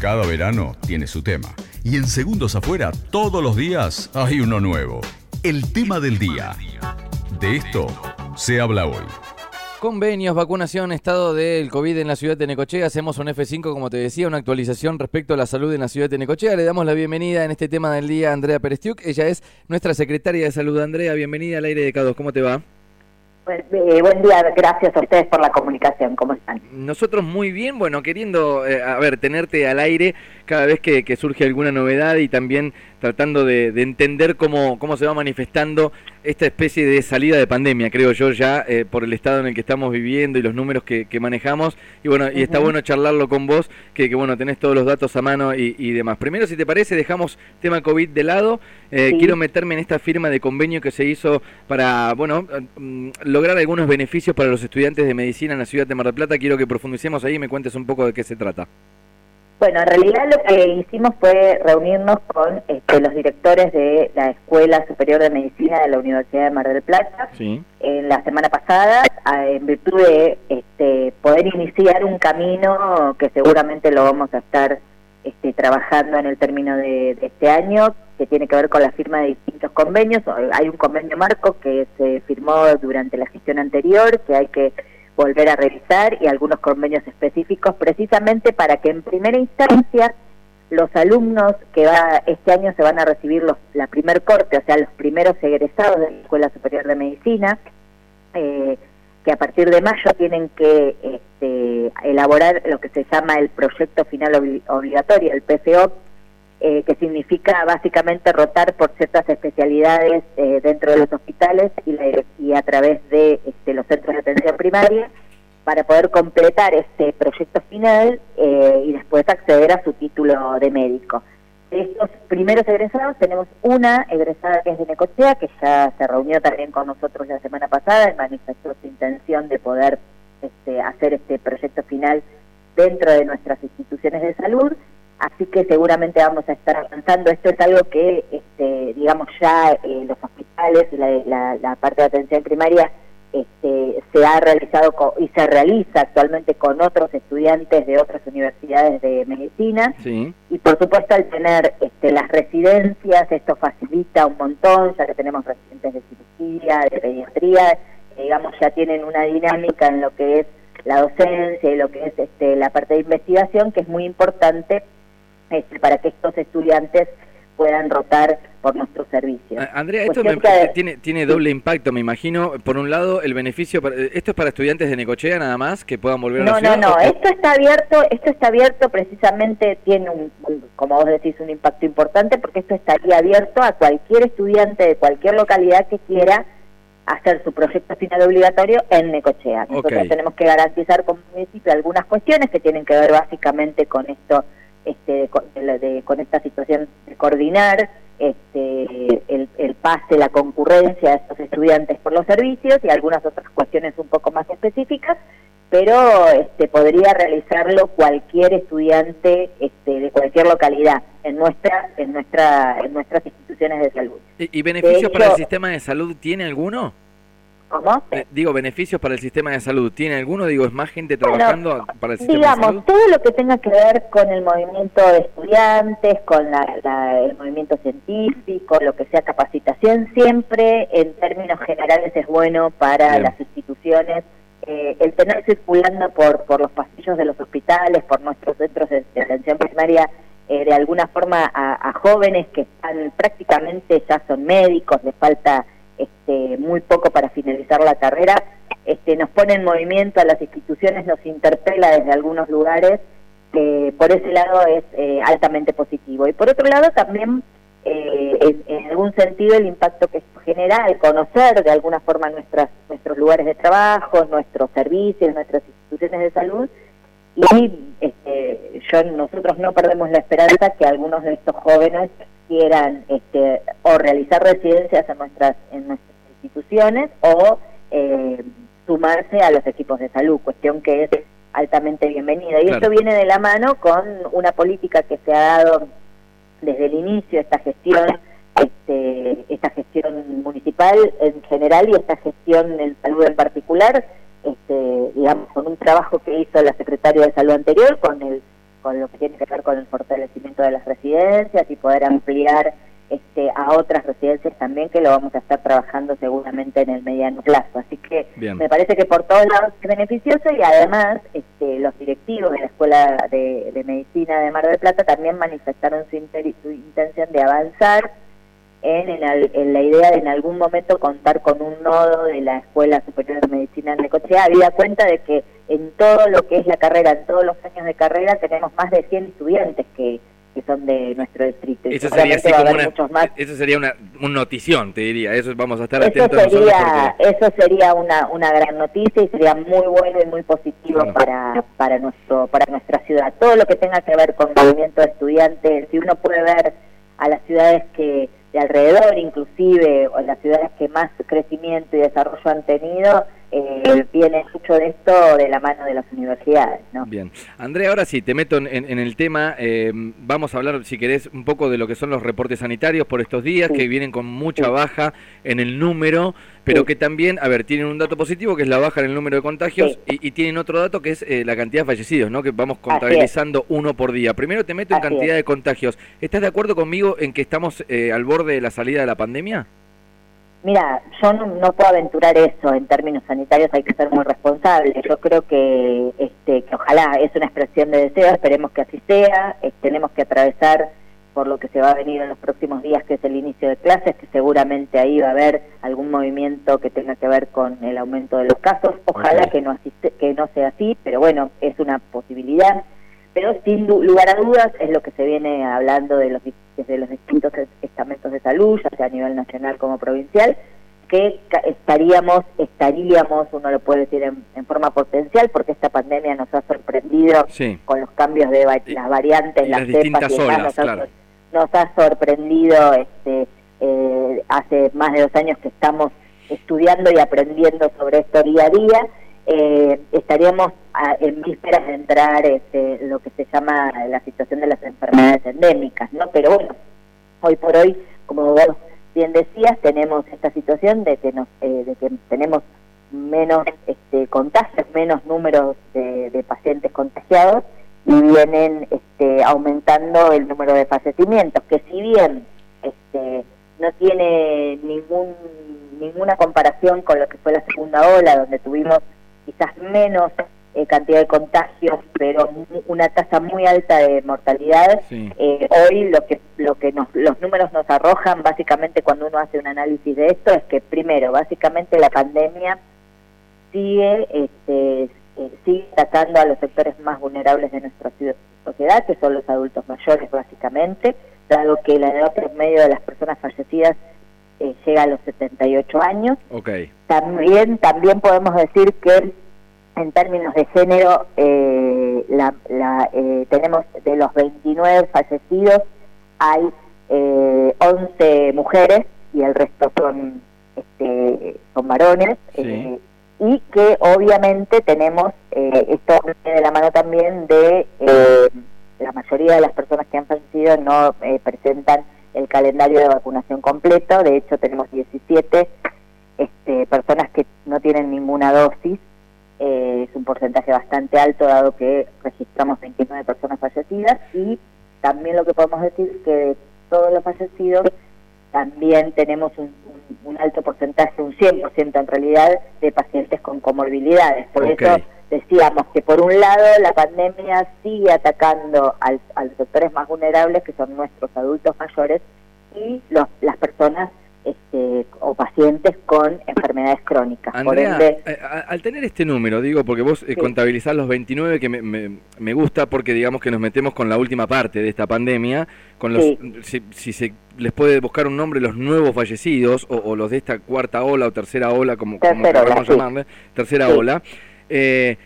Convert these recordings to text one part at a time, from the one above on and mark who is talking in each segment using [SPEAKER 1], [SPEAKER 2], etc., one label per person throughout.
[SPEAKER 1] Cada verano tiene su tema. Y en Segundos Afuera, todos los días hay uno nuevo. El tema del día. De esto se habla hoy.
[SPEAKER 2] Convenios, vacunación, estado del COVID en la ciudad de Necochea. Hacemos un F5, como te decía, una actualización respecto a la salud en la ciudad de Necochea. Le damos la bienvenida en este tema del día a Andrea Perestiuk. Ella es nuestra secretaria de salud. Andrea, bienvenida al aire de Cados. ¿Cómo te va?
[SPEAKER 3] Pues, eh, buen día, gracias a ustedes por la comunicación. ¿Cómo están?
[SPEAKER 2] Nosotros muy bien, bueno, queriendo, eh, tenerte al aire cada vez que, surge alguna novedad y también tratando de, entender cómo, cómo se va manifestando esta especie de salida de pandemia, creo yo, ya eh, por el estado en el que estamos viviendo y los números que, manejamos. Y bueno, y está bueno charlarlo con vos, que, bueno, tenés todos los datos a mano y, demás. Primero, si te parece, dejamos tema COVID de lado. Eh, quiero meterme en esta firma de convenio que se hizo para, bueno, mm, lograr algunos beneficios para los estudiantes de medicina en la ciudad de Mar del Plata. Quiero que profundicemos ahí y me cuentes un poco de qué se trata.
[SPEAKER 3] Bueno, en realidad lo que hicimos fue reunirnos con este, los directores de la Escuela Superior de Medicina de la Universidad de Mar del Plata en la semana pasada, en virtud de este, poder iniciar un camino que seguramente lo vamos a estar este, trabajando en el término de, de, este año, que tiene que ver con la firma de distintos convenios. Hay un convenio marco que se firmó durante la gestión anterior, que hay que volver a revisar y algunos convenios específicos precisamente para que en primera instancia los alumnos que va este año se van a recibir los, la primer corte, o sea, los primeros egresados de la Escuela Superior de Medicina, eh, que a partir de mayo tienen que este, elaborar lo que se llama el proyecto final obligatorio, el PFO, eh, que significa básicamente rotar por ciertas especialidades eh, dentro de los hospitales y, y a través de este, los centros de atención primaria para poder completar este proyecto final eh, y después acceder a su título de médico. De estos primeros egresados tenemos una egresada que es de Necochea, que ya se reunió también con nosotros la semana pasada y manifestó su intención de poder este, hacer este proyecto final dentro de nuestras instituciones de salud así que seguramente vamos a estar avanzando. Esto es algo que, este, digamos, ya eh, los hospitales y la, parte de atención primaria este, se ha realizado y se realiza actualmente con otros estudiantes de otras universidades de medicina. Y por supuesto al tener este, las residencias, esto facilita un montón, ya que tenemos residentes de cirugía, de pediatría, digamos, ya tienen una dinámica en lo que es la docencia y lo que es este, la parte de investigación, que es muy importante este, para que estos estudiantes puedan rotar por nuestros servicios.
[SPEAKER 2] Andrea, esto tiene, tiene doble impacto, me imagino. Por un lado, el beneficio, ¿esto es para estudiantes de Necochea nada más que puedan volver a la ciudad?
[SPEAKER 3] No, no, no, esto está abierto, esto está abierto precisamente, tiene un, como vos decís, un impacto importante porque esto estaría abierto a cualquier estudiante de cualquier localidad que quiera hacer su proyecto final obligatorio en Necochea. Nosotros tenemos que garantizar como municipio algunas cuestiones que tienen que ver básicamente con esto este, con, esta situación de coordinar este, el, pase, la concurrencia de estos estudiantes por los servicios y algunas otras cuestiones un poco más específicas, pero este, podría realizarlo cualquier estudiante este, de cualquier localidad en nuestra, en nuestra, en nuestras instituciones de salud.
[SPEAKER 2] ¿Y, beneficios para el sistema de salud tiene alguno?
[SPEAKER 3] ¿Cómo?
[SPEAKER 2] Eh, digo, beneficios para el sistema de salud. ¿Tiene alguno? Digo, ¿es más gente trabajando para el sistema
[SPEAKER 3] de salud? Digamos, todo lo que tenga que ver con el movimiento de estudiantes, con el movimiento científico, lo que sea capacitación, siempre en términos generales es bueno para las instituciones. Eh, el tener circulando por, por los pasillos de los hospitales, por nuestros centros de, atención primaria, eh, de alguna forma a, a jóvenes que están prácticamente ya son médicos, les falta este, muy poco para finalizar la carrera, este, nos pone en movimiento a las instituciones, nos interpela desde algunos lugares, que por ese lado es eh, altamente positivo. Y por otro lado también, eh, en, algún sentido, el impacto que genera al conocer de alguna forma nuestras, nuestros lugares de trabajo, nuestros servicios, nuestras instituciones de salud, y este, yo, nosotros no perdemos la esperanza que algunos de estos jóvenes quieran este, o realizar residencias en nuestras, en nuestras instituciones o eh, sumarse a los equipos de salud, cuestión que es altamente bienvenida. Y esto viene de la mano con una política que se ha dado desde el inicio, esta gestión, este, esta gestión municipal en general y esta gestión en salud en particular, este, digamos, con un trabajo que hizo la secretaria de salud anterior, con el con lo que tiene que ver con el fortalecimiento de las residencias y poder ampliar este, a otras residencias también que lo vamos a estar trabajando seguramente en el mediano plazo. Así que me parece que por todos lados es beneficioso y además este, los directivos de la Escuela de, Medicina de Mar del Plata también manifestaron su, su intención de avanzar en, en, la idea de en algún momento contar con un nodo de la Escuela Superior de Medicina en Necochea, había cuenta de que en todo lo que es la carrera, en todos los años de carrera, tenemos más de 100 estudiantes que que son de nuestro distrito.
[SPEAKER 2] Eso sería, así como una, eso sería una, notición, te diría. Eso vamos a estar atentos.
[SPEAKER 3] Eso sería, eso sería una, una gran noticia y sería muy bueno y muy positivo para, para, nuestro, para nuestra ciudad. Todo lo que tenga que ver con movimiento de estudiantes, si uno puede ver a las ciudades que de alrededor inclusive, o las ciudades que más crecimiento y desarrollo han tenido, eh, viene mucho de esto de la mano de las universidades. ¿no?
[SPEAKER 2] Bien. Andrea, ahora sí, te meto en, el tema. Eh, vamos a hablar, si querés, un poco de lo que son los reportes sanitarios por estos días, que vienen con mucha baja en el número, pero que también, a ver, tienen un dato positivo, que es la baja en el número de contagios, y, tienen otro dato, que es eh, la cantidad de fallecidos, ¿no? que vamos contabilizando uno por día. Primero te meto en cantidad de contagios. ¿Estás de acuerdo conmigo en que estamos al borde de la salida de la pandemia?
[SPEAKER 3] Mira, yo no, puedo aventurar eso en términos sanitarios, hay que ser muy responsables. Yo creo que, este, que ojalá es una expresión de deseo, esperemos que así sea. tenemos que atravesar por lo que se va a venir en los próximos días, que es el inicio de clases, que seguramente ahí va a haber algún movimiento que tenga que ver con el aumento de los casos. Ojalá que no asiste, que no sea así, pero bueno, es una posibilidad. Pero sin lugar a dudas es lo que se viene hablando de los desde los distintos estamentos de salud, ya sea a nivel nacional como provincial, que estaríamos, estaríamos, uno lo puede decir en, forma potencial, porque esta pandemia nos ha sorprendido con los cambios de las variantes, las, cepas y
[SPEAKER 2] olas,
[SPEAKER 3] nos, ha, sorprendido este, eh, hace más de dos años que estamos estudiando y aprendiendo sobre esto día a día. Eh, estaríamos en vísperas de entrar este, lo que se llama la situación de las enfermedades endémicas, ¿no? Pero bueno, hoy por hoy, como vos bien decías, tenemos esta situación de que nos, eh, de que tenemos menos este, contagios, menos números de, pacientes contagiados y vienen este, aumentando el número de fallecimientos, que si bien este, no tiene ningún ninguna comparación con lo que fue la segunda ola, donde tuvimos quizás menos eh, cantidad de contagios, pero una tasa muy alta de mortalidad. Eh, hoy lo que lo que nos, los números nos arrojan, básicamente cuando uno hace un análisis de esto, es que primero, básicamente la pandemia sigue este, eh, sigue atacando a los sectores más vulnerables de nuestra sociedad, que son los adultos mayores, básicamente, dado que la edad promedio de las personas fallecidas llega a los 78 años.
[SPEAKER 2] Okay.
[SPEAKER 3] También también podemos decir que en términos de género, eh, la, eh, tenemos de los 29 fallecidos, hay eh, 11 mujeres y el resto son, este, son varones. Eh, y que obviamente tenemos, esto de la mano también de la mayoría de las personas que han fallecido no presentan el calendario de vacunación completo, de hecho tenemos 17 este, personas que no tienen ninguna dosis. Eh, es un porcentaje bastante alto dado que registramos 29 personas fallecidas. Y también lo que podemos decir es que de todos los fallecidos también tenemos un, alto porcentaje, un 100% en realidad, de pacientes con comorbilidades. Por eso decíamos que por un lado la pandemia sigue atacando al, a los sectores más vulnerables, que son nuestros adultos mayores, y los, las personas este, o pacientes con enfermedades crónicas.
[SPEAKER 2] Andrea, eh, al tener este número, digo, porque vos eh, contabilizás los 29, que me, me, gusta porque digamos que nos metemos con la última parte de esta pandemia, con los, si, se les puede buscar un nombre, los nuevos fallecidos o, los de esta cuarta ola o tercera ola, como, como queramos llamarle, tercera ola. Eh,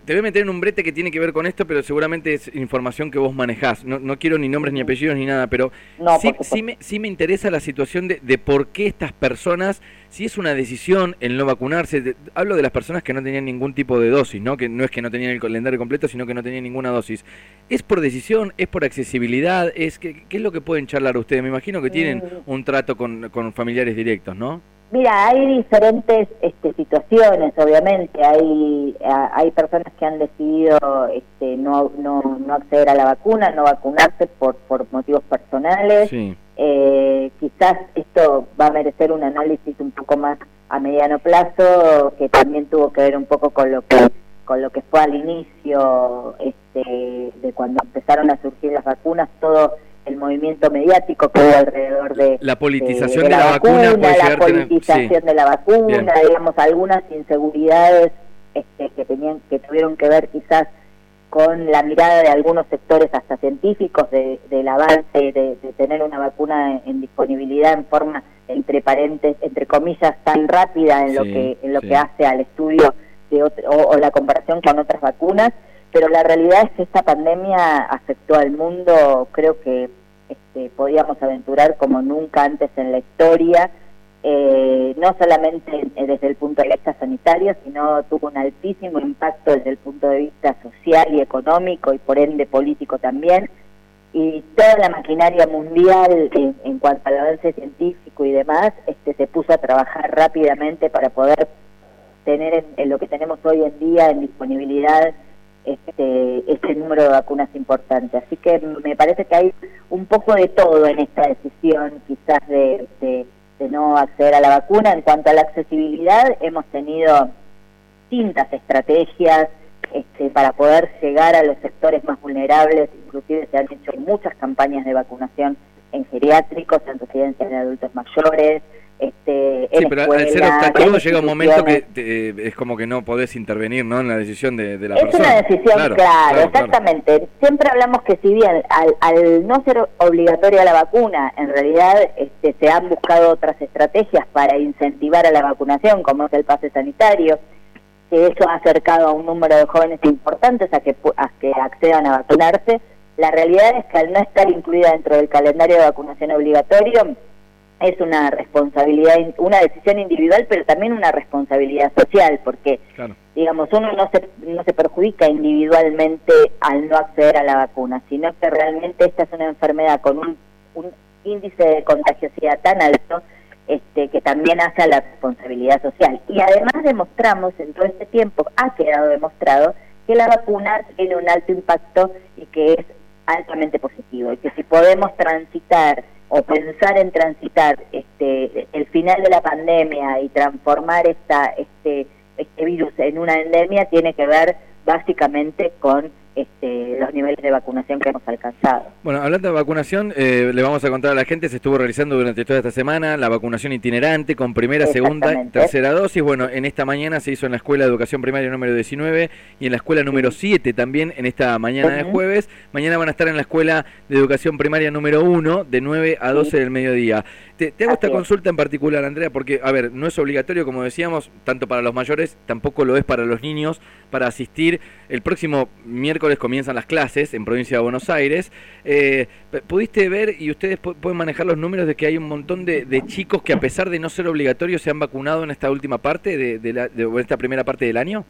[SPEAKER 2] te, voy a meter en un brete que tiene que ver con esto, pero seguramente es información que vos manejás. No, no quiero ni nombres ni apellidos ni nada, pero sí, sí, me, sí me interesa la situación de, de, por qué estas personas, si es una decisión el no vacunarse, hablo de las personas que no tenían ningún tipo de dosis, ¿no? que no es que no tenían el calendario completo, sino que no tenían ninguna dosis. ¿Es por decisión? ¿Es por accesibilidad? ¿Es ¿Qué, qué es lo que pueden charlar ustedes? Me imagino que tienen mm. un trato con, con familiares directos, ¿no?
[SPEAKER 3] Mira, hay diferentes este, situaciones, obviamente. Hay hay personas que han decidido este, no, no, no acceder a la vacuna, no vacunarse por, por motivos personales. Eh, quizás esto va a merecer un análisis un poco más a mediano plazo, que también tuvo que ver un poco con lo que con lo que fue al inicio este, de cuando empezaron a surgir las vacunas, todo el movimiento mediático que hubo alrededor de
[SPEAKER 2] la politización de, la, vacuna,
[SPEAKER 3] la politización de la vacuna, digamos algunas inseguridades este, que tenían que tuvieron que ver quizás con la mirada de algunos sectores hasta científicos de, del avance de, tener una vacuna en, disponibilidad en forma entre parentes entre comillas tan rápida en lo que en lo que hace al estudio de o la comparación con otras vacunas pero la realidad es que esta pandemia afectó al mundo, creo que este, podíamos aventurar como nunca antes en la historia, eh, no solamente desde el punto de vista sanitario, sino tuvo un altísimo impacto desde el punto de vista social y económico y por ende político también. Y toda la maquinaria mundial en, cuanto al avance científico y demás este, se puso a trabajar rápidamente para poder tener en lo que tenemos hoy en día en disponibilidad este, este número de vacunas importante. Así que me parece que hay un poco de todo en esta decisión, quizás de, de, no acceder a la vacuna. En cuanto a la accesibilidad, hemos tenido distintas estrategias este, para poder llegar a los sectores más vulnerables, inclusive se han hecho muchas campañas de vacunación en geriátricos, en residencias de adultos mayores, este,
[SPEAKER 2] sí, pero al ser obstativo llega un momento que es como que no podés intervenir ¿no? en la decisión de, la persona.
[SPEAKER 3] Es una decisión, claro, exactamente. Siempre hablamos que si bien al, no ser obligatoria la vacuna, en realidad este, se han buscado otras estrategias para incentivar a la vacunación, como es el pase sanitario, que eso ha acercado a un número de jóvenes importantes a que, a que accedan a vacunarse. La realidad es que al no estar incluida dentro del calendario de vacunación obligatorio, es una responsabilidad, una decisión individual, pero también una responsabilidad social, porque, digamos, uno no se, no se perjudica individualmente al no acceder a la vacuna, sino que realmente esta es una enfermedad con un, un índice de contagiosidad tan alto este, que también hace a la responsabilidad social. Y además demostramos, en todo este tiempo, ha quedado demostrado que la vacuna tiene un alto impacto y que es altamente positivo, y que si podemos transitar o pensar en transitar este, el final de la pandemia y transformar este, este virus en una endemia tiene que ver básicamente con este, los niveles de vacunación que hemos alcanzado.
[SPEAKER 2] Bueno, hablando de vacunación, eh, le vamos a contar a la gente, se estuvo realizando durante toda esta semana la vacunación itinerante con primera, segunda, tercera dosis. Bueno, en esta mañana se hizo en la Escuela de Educación Primaria número 19 y en la Escuela número 7 también en esta mañana de jueves. Mañana van a estar en la Escuela de Educación Primaria número 1 de 9 a 12 del mediodía. Te, hago esta consulta en particular, Andrea, porque, a ver, no es obligatorio, como decíamos, tanto para los mayores, tampoco lo es para los niños, para asistir. El próximo miércoles comienzan las clases en provincia de Buenos Aires. Eh, ¿Pudiste ver y ustedes pueden manejar los números de que hay un montón de, chicos que, a pesar de no ser obligatorios, se han vacunado en esta última parte, de, de, esta primera parte del año?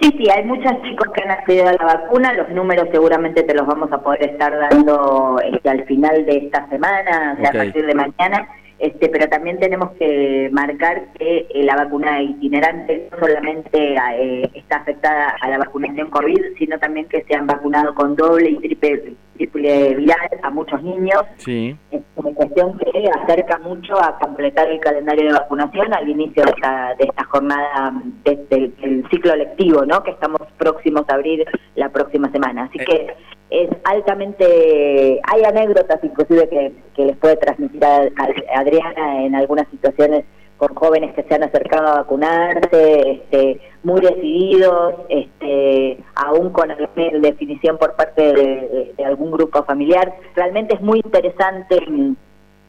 [SPEAKER 3] Sí, sí, hay muchos chicos que han accedido a la vacuna, los números seguramente te los vamos a poder estar dando este, al final de esta semana, o sea, a partir de mañana, este, pero también tenemos que marcar que eh, la vacuna itinerante no solamente eh, está afectada a la vacunación COVID, sino también que se han vacunado con doble y triple, triple viral a muchos niños.
[SPEAKER 2] Sí.
[SPEAKER 3] Es una cuestión que acerca mucho a completar el calendario de vacunación al inicio de esta, de esta jornada, del ciclo lectivo, ¿no? que estamos próximos a abrir la próxima semana. Así eh, que es altamente, hay anécdotas inclusive que, que les puede transmitir a, Adriana en algunas situaciones con jóvenes que se han acercado a vacunarse, este, muy decididos, este, aún con alguna definición por parte de, algún grupo familiar. Realmente es muy interesante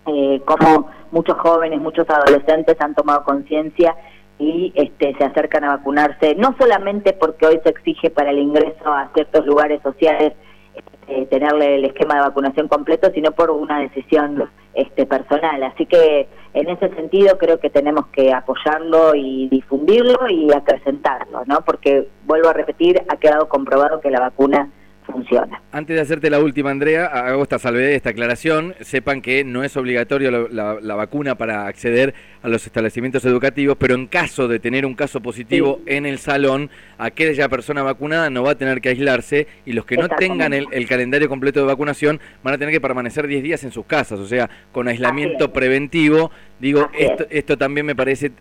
[SPEAKER 3] eh, cómo muchos jóvenes, muchos adolescentes han tomado conciencia y este, se acercan a vacunarse, no solamente porque hoy se exige para el ingreso a ciertos lugares sociales eh, tenerle el esquema de vacunación completo, sino por una decisión este, personal. Así que en ese sentido creo que tenemos que apoyarlo y difundirlo y acrecentarlo, ¿no? Porque, vuelvo a repetir, ha quedado comprobado que la vacuna funciona.
[SPEAKER 2] Antes de hacerte la última, Andrea, hago esta salvedad, esta aclaración. Sepan que no es obligatorio la, vacuna para acceder a los establecimientos educativos, pero en caso de tener un caso positivo en el salón, aquella persona vacunada no va a tener que aislarse y los que no tengan el, calendario completo de vacunación van a tener que permanecer 10 días en sus casas, o sea, con aislamiento preventivo. Digo, esto, esto también me parece,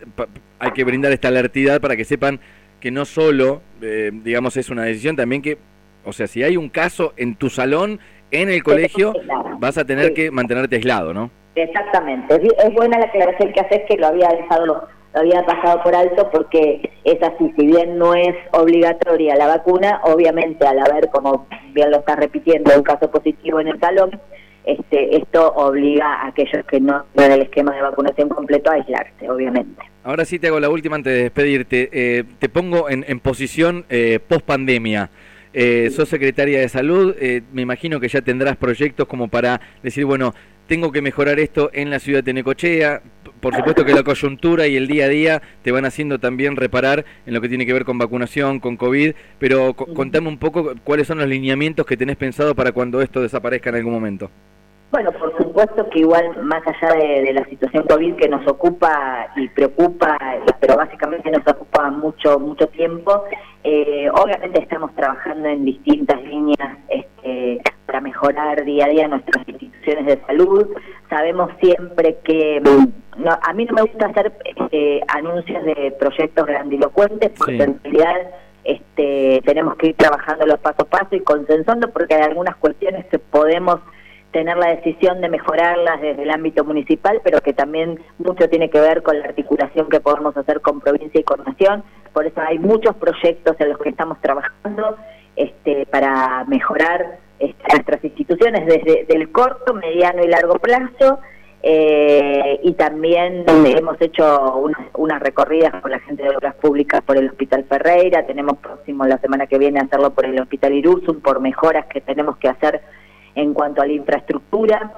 [SPEAKER 2] hay que brindar esta alertidad para que sepan que no solo, eh, digamos, es una decisión también que, o sea, si hay un caso en tu salón, en el colegio, vas a tener que mantenerte aislado, ¿no?
[SPEAKER 3] Exactamente. Es buena la aclaración que haces que lo había dejado, lo, había pasado por alto porque es así, si bien no es obligatoria la vacuna, obviamente al haber, como bien lo estás repitiendo, un caso positivo en el salón, este, esto obliga a aquellos que no tienen el esquema de vacunación completo a aislarse, obviamente.
[SPEAKER 2] Ahora sí te hago la última antes de despedirte. Eh, te pongo en, posición eh, post pandemia. Eh, sos secretaria de salud, eh, me imagino que ya tendrás proyectos como para decir, bueno, tengo que mejorar esto en la ciudad de Necochea. Por supuesto que la coyuntura y el día a día te van haciendo también reparar en lo que tiene que ver con vacunación, con COVID, pero contame un poco cuáles son los lineamientos que tenés pensado para cuando esto desaparezca en algún momento.
[SPEAKER 3] Bueno, por supuesto que igual más allá de, la situación COVID que nos ocupa y preocupa, pero básicamente nos ocupa mucho mucho tiempo, eh, obviamente estamos trabajando en distintas líneas este, para mejorar día a día nuestras instituciones de salud. Sabemos siempre que no, a mí no me gusta hacer este, anuncios de proyectos grandilocuentes porque en realidad este, tenemos que ir trabajando los paso a paso y consensando porque hay algunas cuestiones que podemos tener la decisión de mejorarlas desde el ámbito municipal, pero que también mucho tiene que ver con la articulación que podemos hacer con provincia y con nación. Por eso hay muchos proyectos en los que estamos trabajando este, para mejorar este, nuestras instituciones desde el corto, mediano y largo plazo. Eh, y también hemos hecho unas, recorridas con la gente de obras públicas por el Hospital Ferreira, tenemos próximo la semana que viene hacerlo por el Hospital Irursum, por mejoras que tenemos que hacer en cuanto a la infraestructura,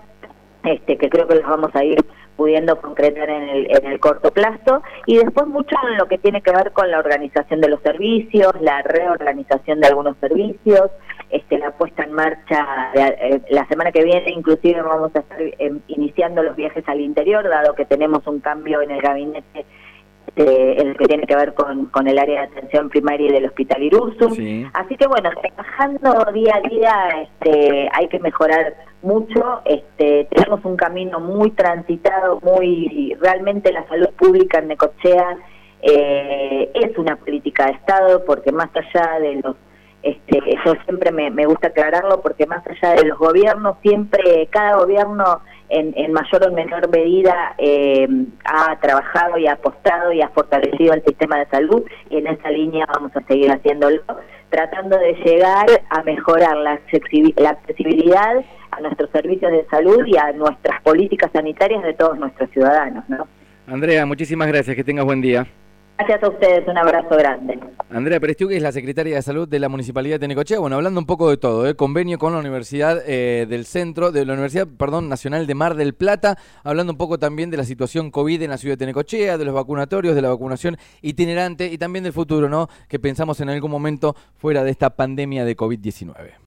[SPEAKER 3] este, que creo que los vamos a ir pudiendo concretar en el, en el corto plazo, y después mucho en lo que tiene que ver con la organización de los servicios, la reorganización de algunos servicios, este, la puesta en marcha, eh, la semana que viene inclusive vamos a estar em, iniciando los viajes al interior, dado que tenemos un cambio en el gabinete este, el que tiene que ver con, con el área de atención primaria del Hospital Irursum. Así que bueno, trabajando día a día este, hay que mejorar mucho. Este, tenemos un camino muy transitado, muy realmente la salud pública en Necochea eh, es una política de Estado porque más allá de los este, eso siempre me, me gusta aclararlo porque más allá de los gobiernos, siempre cada gobierno en, mayor o menor medida eh, ha trabajado y ha apostado y ha fortalecido el sistema de salud y en esa línea vamos a seguir haciéndolo, tratando de llegar a mejorar la, accesibilidad a nuestros servicios de salud y a nuestras políticas sanitarias de todos nuestros ciudadanos. ¿no?
[SPEAKER 2] Andrea, muchísimas gracias, que tengas buen día.
[SPEAKER 3] Gracias a ustedes, un abrazo grande.
[SPEAKER 2] Andrea que es la secretaria de Salud de la Municipalidad de Necochea. Bueno, hablando un poco de todo, ¿eh? convenio con la Universidad eh, del Centro, de la Universidad, perdón, Nacional de Mar del Plata, hablando un poco también de la situación COVID en la ciudad de Necochea, de los vacunatorios, de la vacunación itinerante y también del futuro, ¿no? Que pensamos en algún momento fuera de esta pandemia de COVID-19.